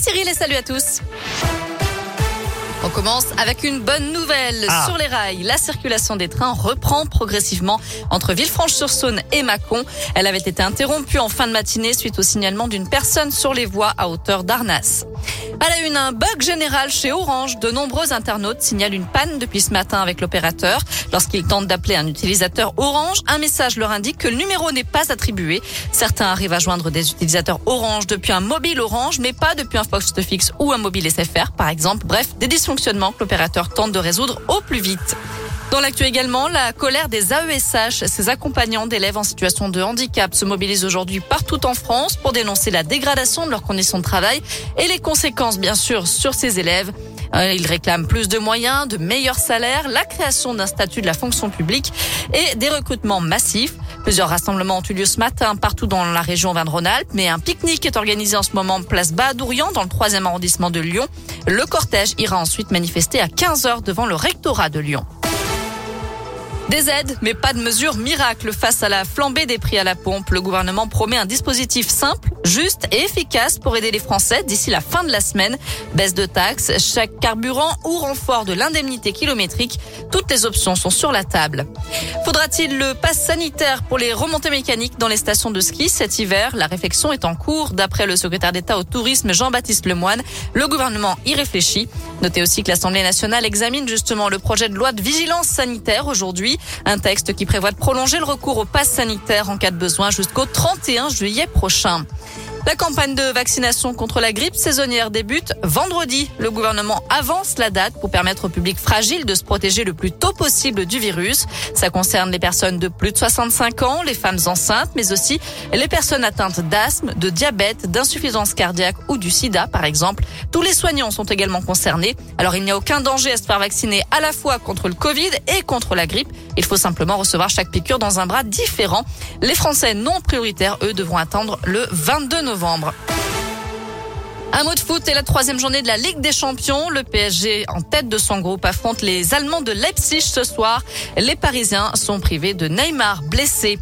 Cyril et salut à tous. On commence avec une bonne nouvelle. Ah. Sur les rails, la circulation des trains reprend progressivement entre Villefranche-sur-Saône et Mâcon. Elle avait été interrompue en fin de matinée suite au signalement d'une personne sur les voies à hauteur d'Arnas. À la une, un bug général chez Orange. De nombreux internautes signalent une panne depuis ce matin avec l'opérateur. Lorsqu'ils tentent d'appeler un utilisateur Orange, un message leur indique que le numéro n'est pas attribué. Certains arrivent à joindre des utilisateurs Orange depuis un mobile Orange, mais pas depuis un poste fixe ou un mobile SFR, par exemple. Bref, des dysfonctionnements que l'opérateur tente de résoudre au plus vite. Dans l'actu également, la colère des AESH, ces accompagnants d'élèves en situation de handicap, se mobilisent aujourd'hui partout en France pour dénoncer la dégradation de leurs conditions de travail et les conséquences, bien sûr, sur ces élèves. Euh, Ils réclament plus de moyens, de meilleurs salaires, la création d'un statut de la fonction publique et des recrutements massifs. Plusieurs rassemblements ont eu lieu ce matin partout dans la région Auvergne-Rhône-Alpes, mais un pique-nique est organisé en ce moment place Badourian dans le troisième arrondissement de Lyon. Le cortège ira ensuite manifester à 15 heures devant le rectorat de Lyon. Des aides, mais pas de mesures miracles face à la flambée des prix à la pompe. Le gouvernement promet un dispositif simple, juste et efficace pour aider les Français d'ici la fin de la semaine. Baisse de taxes, chaque carburant ou renfort de l'indemnité kilométrique. Toutes les options sont sur la table. Faudra-t-il le pass sanitaire pour les remontées mécaniques dans les stations de ski cet hiver? La réflexion est en cours. D'après le secrétaire d'État au tourisme Jean-Baptiste Lemoine, le gouvernement y réfléchit. Notez aussi que l'Assemblée nationale examine justement le projet de loi de vigilance sanitaire aujourd'hui. Un texte qui prévoit de prolonger le recours au pass sanitaire en cas de besoin jusqu'au 31 juillet prochain. La campagne de vaccination contre la grippe saisonnière débute vendredi. Le gouvernement avance la date pour permettre au public fragile de se protéger le plus tôt possible du virus. Ça concerne les personnes de plus de 65 ans, les femmes enceintes, mais aussi les personnes atteintes d'asthme, de diabète, d'insuffisance cardiaque ou du sida, par exemple. Tous les soignants sont également concernés. Alors il n'y a aucun danger à se faire vacciner à la fois contre le Covid et contre la grippe. Il faut simplement recevoir chaque piqûre dans un bras différent. Les Français non prioritaires, eux, devront attendre le 22 novembre. Un mot de foot et la troisième journée de la Ligue des Champions. Le PSG, en tête de son groupe, affronte les Allemands de Leipzig ce soir. Les Parisiens sont privés de Neymar, blessé.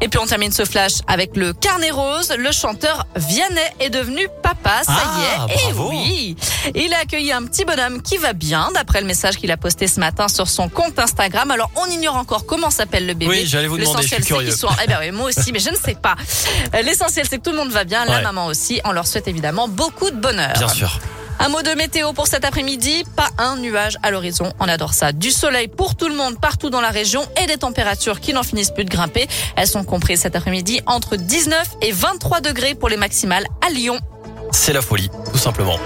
Et puis on termine ce flash avec le carnet rose. Le chanteur Vianney est devenu papa, ça Ah, y est. Et bravo. oui, il a accueilli un petit bonhomme qui va bien, d'après le message qu'il a posté ce matin sur son compte Instagram. Alors on ignore encore comment s'appelle le bébé. Oui, j'allais vous demander, je suis L'essentiel, c'est curieux. soient- Eh ben oui, moi aussi, mais je ne sais pas. L'essentiel, c'est que tout le monde va bien, la Ouais. maman aussi. On leur souhaite évidemment beaucoup de bonheur. Bien sûr. Un mot de météo pour cet après-midi. Pas un nuage à l'horizon. On adore ça. Du soleil pour tout le monde partout dans la région et des températures qui n'en finissent plus de grimper. Elles sont comprises cet après-midi entre 19 et 23 degrés pour les maximales à Lyon. C'est la folie, tout simplement.